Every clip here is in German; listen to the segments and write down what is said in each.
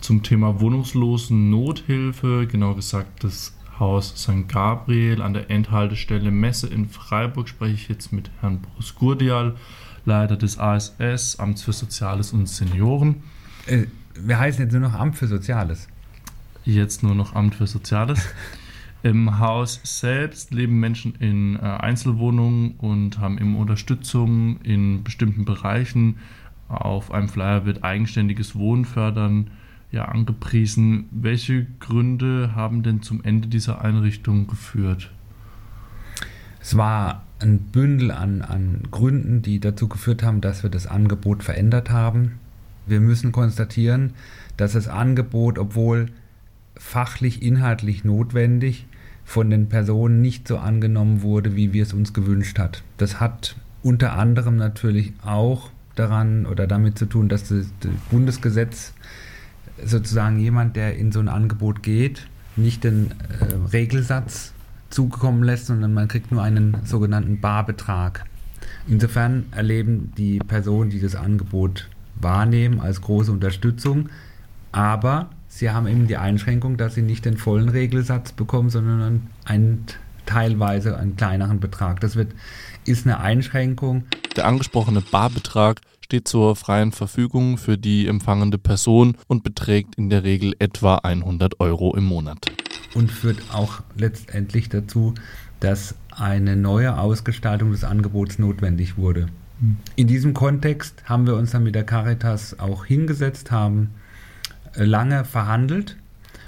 Zum Thema wohnungslosen Nothilfe, genau gesagt das Haus St. Gabriel an der Endhaltestelle Messe in Freiburg spreche ich jetzt mit Herrn Boris Gurdial, Leiter des ASS, Amts für Soziales und Senioren. Äh, wir heißen jetzt nur noch Amt für Soziales. Jetzt nur noch Amt für Soziales. Im Haus selbst leben Menschen in äh, Einzelwohnungen und haben immer Unterstützung in bestimmten Bereichen. Auf einem Flyer wird eigenständiges Wohnen fördern ja, angepriesen. Welche Gründe haben denn zum Ende dieser Einrichtung geführt? Es war ein Bündel an, an Gründen, die dazu geführt haben, dass wir das Angebot verändert haben. Wir müssen konstatieren, dass das Angebot, obwohl fachlich, inhaltlich notwendig, von den Personen nicht so angenommen wurde, wie wir es uns gewünscht hat. Das hat unter anderem natürlich auch daran oder damit zu tun, dass das Bundesgesetz sozusagen jemand, der in so ein Angebot geht, nicht den äh, Regelsatz zukommen lässt, sondern man kriegt nur einen sogenannten Barbetrag. Insofern erleben die Personen, die das Angebot wahrnehmen, als große Unterstützung, aber sie haben eben die Einschränkung, dass sie nicht den vollen Regelsatz bekommen, sondern einen, teilweise einen kleineren Betrag. Das wird, ist eine Einschränkung. Der angesprochene Barbetrag steht zur freien Verfügung für die empfangende Person und beträgt in der Regel etwa 100 Euro im Monat. Und führt auch letztendlich dazu, dass eine neue Ausgestaltung des Angebots notwendig wurde. Hm. In diesem Kontext haben wir uns dann mit der Caritas auch hingesetzt, haben äh, lange verhandelt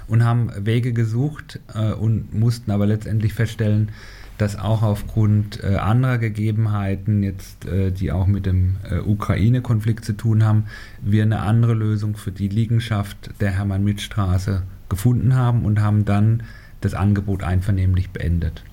und haben Wege gesucht äh, und mussten aber letztendlich feststellen, dass auch aufgrund äh, anderer Gegebenheiten, jetzt, äh, die auch mit dem äh, Ukraine-Konflikt zu tun haben, wir eine andere Lösung für die Liegenschaft der Hermann-Mitt-Straße gefunden haben und haben dann das Angebot einvernehmlich beendet.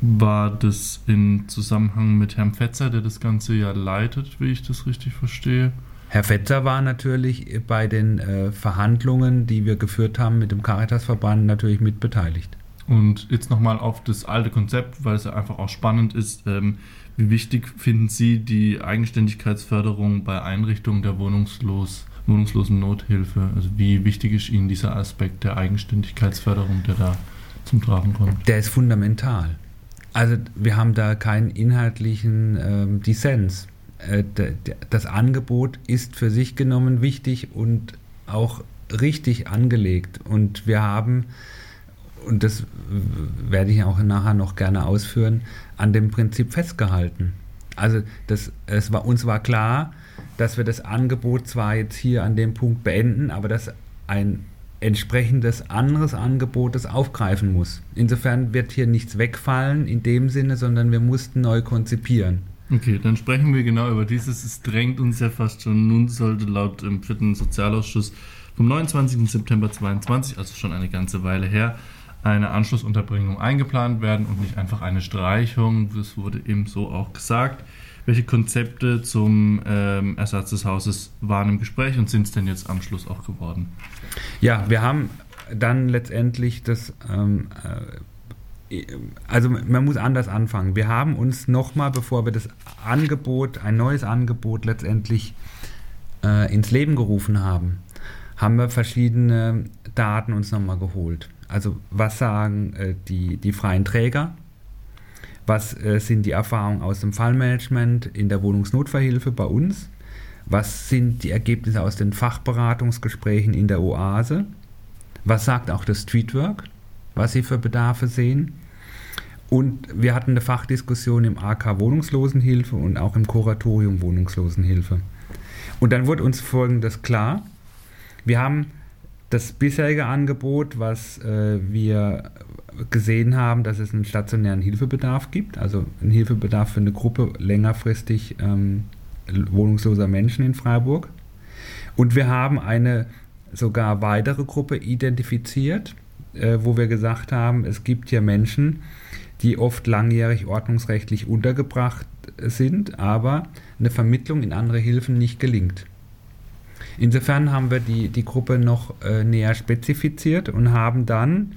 War das in Zusammenhang mit Herrn Fetzer, der das Ganze ja leitet, wie ich das richtig verstehe? Herr Fetzer war natürlich bei den äh, Verhandlungen, die wir geführt haben mit dem Caritasverband, natürlich mitbeteiligt. Und jetzt nochmal auf das alte Konzept, weil es ja einfach auch spannend ist. Ähm, wie wichtig finden Sie die Eigenständigkeitsförderung bei Einrichtungen der Wohnungslos, wohnungslosen Nothilfe? Also wie wichtig ist Ihnen dieser Aspekt der Eigenständigkeitsförderung, der da zum Tragen kommt? Der ist fundamental. Also wir haben da keinen inhaltlichen ähm, Dissens. Äh, das Angebot ist für sich genommen wichtig und auch richtig angelegt. Und wir haben und das werde ich auch nachher noch gerne ausführen, an dem Prinzip festgehalten. Also das, es war, uns war klar, dass wir das Angebot zwar jetzt hier an dem Punkt beenden, aber dass ein entsprechendes anderes Angebot das aufgreifen muss. Insofern wird hier nichts wegfallen in dem Sinne, sondern wir mussten neu konzipieren. Okay, dann sprechen wir genau über dieses. Es drängt uns ja fast schon. Nun sollte laut dem vierten Sozialausschuss vom 29. September 2022, also schon eine ganze Weile her, eine Anschlussunterbringung eingeplant werden und nicht einfach eine Streichung. Das wurde eben so auch gesagt. Welche Konzepte zum ähm, Ersatz des Hauses waren im Gespräch und sind es denn jetzt am Schluss auch geworden? Ja, wir haben dann letztendlich das, ähm, äh, also man muss anders anfangen. Wir haben uns nochmal, bevor wir das Angebot, ein neues Angebot letztendlich äh, ins Leben gerufen haben, haben wir verschiedene Daten uns nochmal geholt. Also was sagen äh, die, die freien Träger? Was äh, sind die Erfahrungen aus dem Fallmanagement in der Wohnungsnotverhilfe bei uns? Was sind die Ergebnisse aus den Fachberatungsgesprächen in der Oase? Was sagt auch das Streetwork, was sie für Bedarfe sehen? Und wir hatten eine Fachdiskussion im AK Wohnungslosenhilfe und auch im Kuratorium Wohnungslosenhilfe. Und dann wurde uns Folgendes klar. Wir haben das bisherige Angebot, was äh, wir gesehen haben, dass es einen stationären Hilfebedarf gibt, also einen Hilfebedarf für eine Gruppe längerfristig ähm, wohnungsloser Menschen in Freiburg. Und wir haben eine sogar weitere Gruppe identifiziert, äh, wo wir gesagt haben, es gibt hier Menschen, die oft langjährig ordnungsrechtlich untergebracht sind, aber eine Vermittlung in andere Hilfen nicht gelingt. Insofern haben wir die, die Gruppe noch äh, näher spezifiziert und haben dann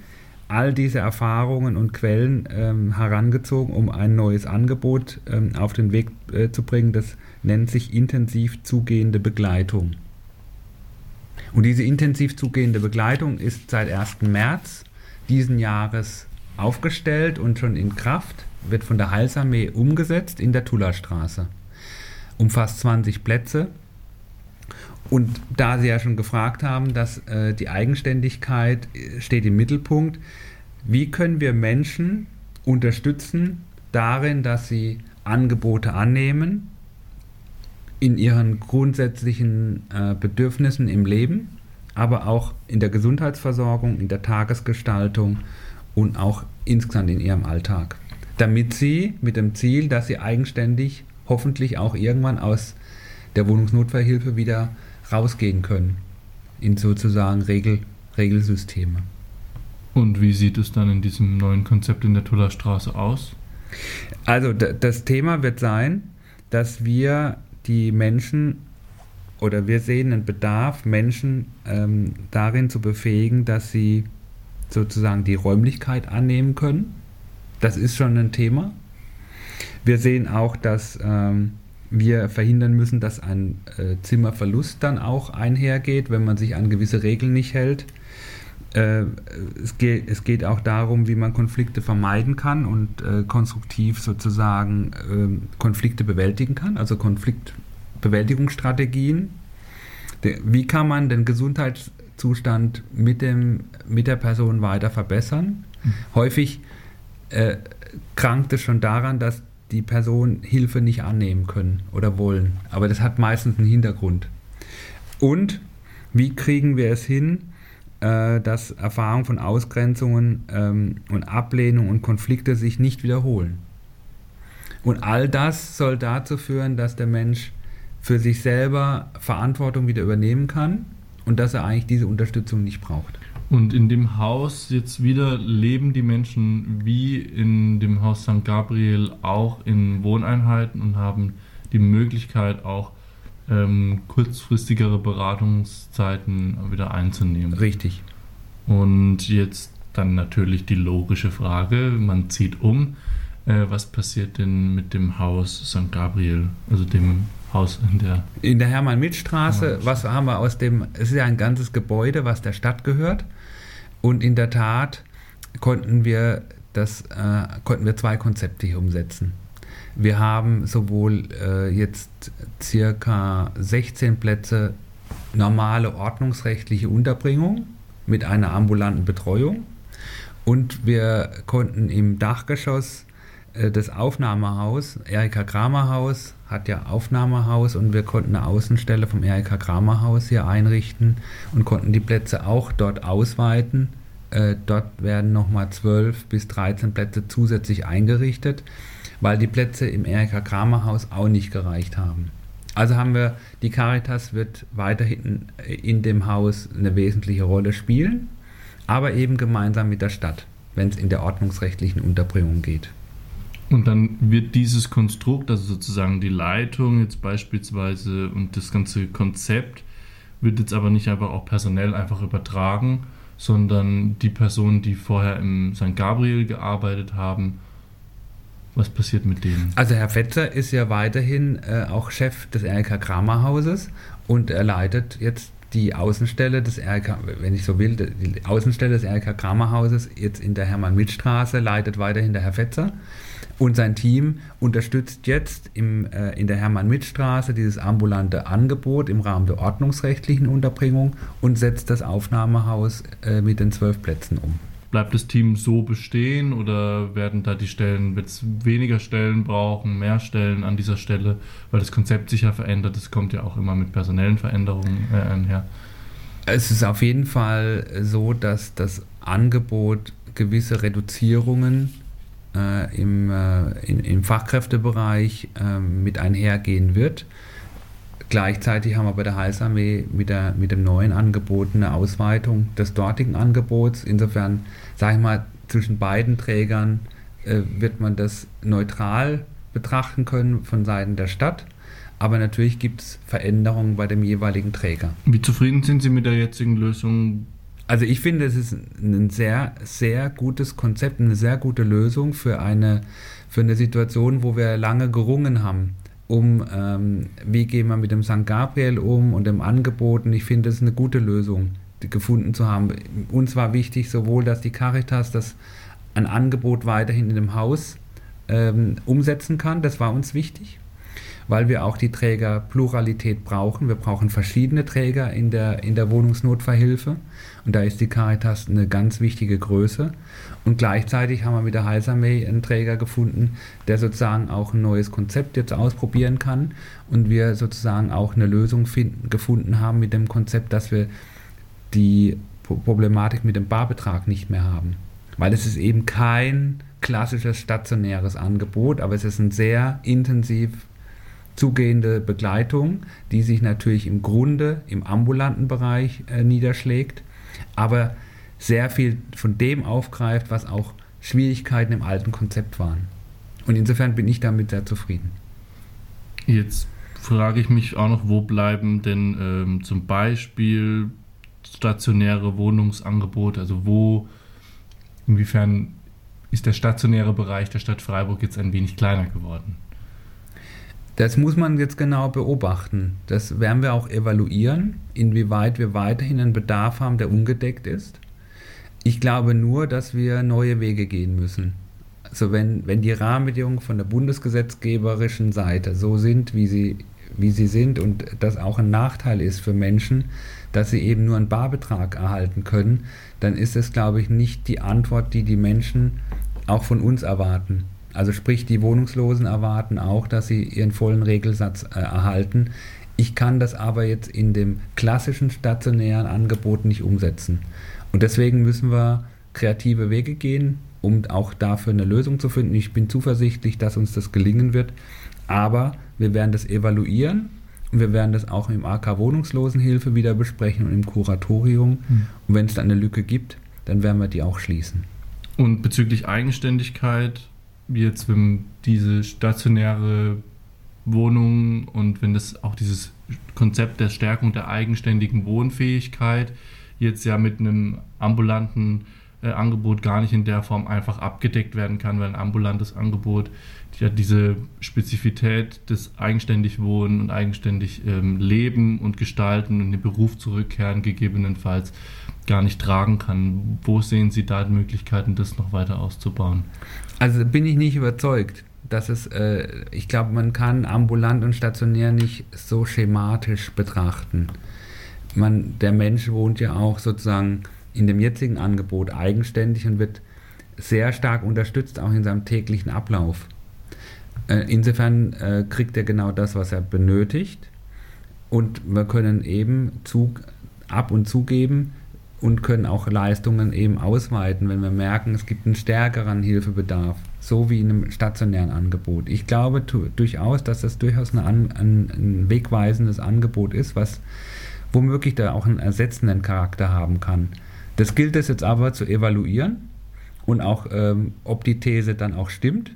all diese Erfahrungen und Quellen ähm, herangezogen, um ein neues Angebot ähm, auf den Weg äh, zu bringen. Das nennt sich intensiv zugehende Begleitung. Und diese intensiv zugehende Begleitung ist seit 1. März diesen Jahres aufgestellt und schon in Kraft, wird von der Heilsarmee umgesetzt in der Tullerstraße. Umfasst 20 Plätze. Und da Sie ja schon gefragt haben, dass äh, die Eigenständigkeit äh, steht im Mittelpunkt, wie können wir Menschen unterstützen darin, dass sie Angebote annehmen, in ihren grundsätzlichen äh, Bedürfnissen im Leben, aber auch in der Gesundheitsversorgung, in der Tagesgestaltung und auch insgesamt in ihrem Alltag. Damit sie mit dem Ziel, dass sie eigenständig hoffentlich auch irgendwann aus der Wohnungsnotfallhilfe wieder rausgehen können in sozusagen Regel, Regelsysteme. Und wie sieht es dann in diesem neuen Konzept in der Tullerstraße aus? Also das Thema wird sein, dass wir die Menschen oder wir sehen einen Bedarf, Menschen ähm, darin zu befähigen, dass sie sozusagen die Räumlichkeit annehmen können. Das ist schon ein Thema. Wir sehen auch, dass ähm, wir verhindern müssen, dass ein äh, Zimmerverlust dann auch einhergeht, wenn man sich an gewisse Regeln nicht hält. Äh, es, geht, es, geht, auch darum, wie man Konflikte vermeiden kann und äh, konstruktiv sozusagen ähm, Konflikte bewältigen kann, also Konfliktbewältigungsstrategien. Wie kann man den Gesundheitszustand mit, dem, mit der Person weiter verbessern? Mhm. Häufig äh, krankt es schon daran, dass die Person Hilfe nicht annehmen können oder wollen. Aber das hat meistens einen Hintergrund. Und wie kriegen wir es hin, äh, dass Erfahrungen von Ausgrenzungen ähm, und Ablehnung und Konflikte sich nicht wiederholen. Und all das soll dazu führen, dass der Mensch für sich selber Verantwortung wieder übernehmen kann und dass er eigentlich diese Unterstützung nicht braucht. Und in dem Haus jetzt wieder leben die Menschen wie in dem Haus St. Gabriel auch in Wohneinheiten und haben die Möglichkeit auch ähm, kurzfristigere Beratungszeiten wieder einzunehmen. Richtig. Und jetzt dann natürlich die logische Frage, man zieht um, äh, was passiert denn mit dem Haus St. Gabriel, also dem Haus in der... In der Hermann-Mitt-Straße, was haben wir aus dem, es ist ja ein ganzes Gebäude, was der Stadt gehört und in der Tat konnten wir das, äh, konnten wir zwei Konzepte hier umsetzen. Wir haben sowohl äh, jetzt circa 16 Plätze normale ordnungsrechtliche Unterbringung mit einer ambulanten Betreuung und wir konnten im Dachgeschoss das Aufnahmehaus, Erika Kramer Haus hat ja Aufnahmehaus und wir konnten eine Außenstelle vom Erika Kramer Haus hier einrichten und konnten die Plätze auch dort ausweiten. Äh, dort werden nochmal 12 bis 13 Plätze zusätzlich eingerichtet weil die Plätze im Erika Kramer Haus auch nicht gereicht haben. Also haben wir, die Caritas wird weiterhin in dem Haus eine wesentliche Rolle spielen, aber eben gemeinsam mit der Stadt, wenn es in der ordnungsrechtlichen Unterbringung geht. Und dann wird dieses Konstrukt, also sozusagen die Leitung jetzt beispielsweise und das ganze Konzept, wird jetzt aber nicht einfach auch personell einfach übertragen, sondern die Personen, die vorher im St. Gabriel gearbeitet haben, was passiert mit denen? Also Herr Fetzer ist ja weiterhin äh, auch Chef des RK Kramer Hauses und er leitet jetzt die Außenstelle des RK, wenn ich so will, die Außenstelle des RK Kramer Hauses jetzt in der Hermann-Mitt-Straße leitet weiterhin der Herr Fetzer. Und sein Team unterstützt jetzt im, äh, in der Hermann-Mitt-Straße dieses ambulante Angebot im Rahmen der ordnungsrechtlichen Unterbringung und setzt das Aufnahmehaus äh, mit den zwölf Plätzen um. Bleibt das Team so bestehen oder werden da die Stellen, wird es weniger Stellen brauchen, mehr Stellen an dieser Stelle, weil das Konzept sich ja verändert, das kommt ja auch immer mit personellen Veränderungen äh, einher. Es ist auf jeden Fall so, dass das Angebot gewisse Reduzierungen äh, im, äh, in, im Fachkräftebereich äh, mit einhergehen wird. Gleichzeitig haben wir bei der Heilsarmee mit, der, mit dem neuen Angebot eine Ausweitung des dortigen Angebots. Insofern, sage ich mal, zwischen beiden Trägern äh, wird man das neutral betrachten können von Seiten der Stadt. Aber natürlich gibt es Veränderungen bei dem jeweiligen Träger. Wie zufrieden sind Sie mit der jetzigen Lösung? Also ich finde, es ist ein sehr, sehr gutes Konzept, eine sehr gute Lösung für eine, für eine Situation, wo wir lange gerungen haben um, ähm, wie gehen wir mit dem St. Gabriel um und dem Angeboten. Ich finde, es ist eine gute Lösung, gefunden zu haben. Uns war wichtig, sowohl, dass die Caritas das ein Angebot weiterhin in dem Haus ähm, umsetzen kann, das war uns wichtig weil wir auch die Trägerpluralität brauchen. Wir brauchen verschiedene Träger in der, in der Wohnungsnotverhilfe und da ist die Caritas eine ganz wichtige Größe. Und gleichzeitig haben wir mit der Heilsarmee einen Träger gefunden, der sozusagen auch ein neues Konzept jetzt ausprobieren kann und wir sozusagen auch eine Lösung finden, gefunden haben mit dem Konzept, dass wir die Problematik mit dem Barbetrag nicht mehr haben. Weil es ist eben kein klassisches stationäres Angebot, aber es ist ein sehr intensiv zugehende Begleitung, die sich natürlich im Grunde im ambulanten Bereich äh, niederschlägt, aber sehr viel von dem aufgreift, was auch Schwierigkeiten im alten Konzept waren. Und insofern bin ich damit sehr zufrieden. Jetzt frage ich mich auch noch, wo bleiben denn ähm, zum Beispiel stationäre Wohnungsangebote, also wo, inwiefern ist der stationäre Bereich der Stadt Freiburg jetzt ein wenig kleiner geworden? Das muss man jetzt genau beobachten. Das werden wir auch evaluieren, inwieweit wir weiterhin einen Bedarf haben, der ungedeckt ist. Ich glaube nur, dass wir neue Wege gehen müssen. Also wenn, wenn die Rahmenbedingungen von der bundesgesetzgeberischen Seite so sind, wie sie, wie sie sind und das auch ein Nachteil ist für Menschen, dass sie eben nur einen Barbetrag erhalten können, dann ist es, glaube ich, nicht die Antwort, die die Menschen auch von uns erwarten. Also sprich, die Wohnungslosen erwarten auch, dass sie ihren vollen Regelsatz äh, erhalten. Ich kann das aber jetzt in dem klassischen stationären Angebot nicht umsetzen. Und deswegen müssen wir kreative Wege gehen, um auch dafür eine Lösung zu finden. Ich bin zuversichtlich, dass uns das gelingen wird. Aber wir werden das evaluieren und wir werden das auch im AK Wohnungslosenhilfe wieder besprechen und im Kuratorium. Mhm. Und wenn es dann eine Lücke gibt, dann werden wir die auch schließen. Und bezüglich Eigenständigkeit jetzt, wenn diese stationäre Wohnung und wenn das auch dieses Konzept der Stärkung der eigenständigen Wohnfähigkeit jetzt ja mit einem ambulanten Angebot gar nicht in der Form einfach abgedeckt werden kann, weil ein ambulantes Angebot ja diese Spezifität des eigenständig Wohnen und eigenständig ähm, Leben und Gestalten und den Beruf zurückkehren gegebenenfalls gar nicht tragen kann. Wo sehen Sie da die Möglichkeiten, das noch weiter auszubauen? Also bin ich nicht überzeugt, dass es, äh, ich glaube, man kann ambulant und stationär nicht so schematisch betrachten. Man, der Mensch wohnt ja auch sozusagen in dem jetzigen Angebot eigenständig und wird sehr stark unterstützt, auch in seinem täglichen Ablauf. Äh, insofern äh, kriegt er genau das, was er benötigt. Und wir können eben Zug ab und zugeben, und können auch Leistungen eben ausweiten, wenn wir merken, es gibt einen stärkeren Hilfebedarf, so wie in einem stationären Angebot. Ich glaube durchaus, dass das durchaus ein, ein, ein wegweisendes Angebot ist, was womöglich da auch einen ersetzenden Charakter haben kann. Das gilt es jetzt aber zu evaluieren und auch, ähm, ob die These dann auch stimmt,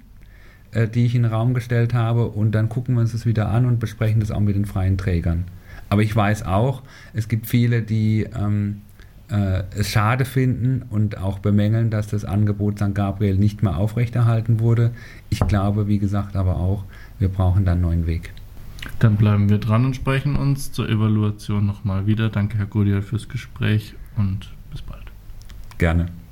äh, die ich in den Raum gestellt habe, und dann gucken wir uns das wieder an und besprechen das auch mit den freien Trägern. Aber ich weiß auch, es gibt viele, die ähm, äh, es schade finden und auch bemängeln, dass das Angebot St. Gabriel nicht mehr aufrechterhalten wurde. Ich glaube, wie gesagt, aber auch, wir brauchen da einen neuen Weg. Dann bleiben wir dran und sprechen uns zur Evaluation nochmal wieder. Danke, Herr Godial, fürs Gespräch und bis bald. Gerne.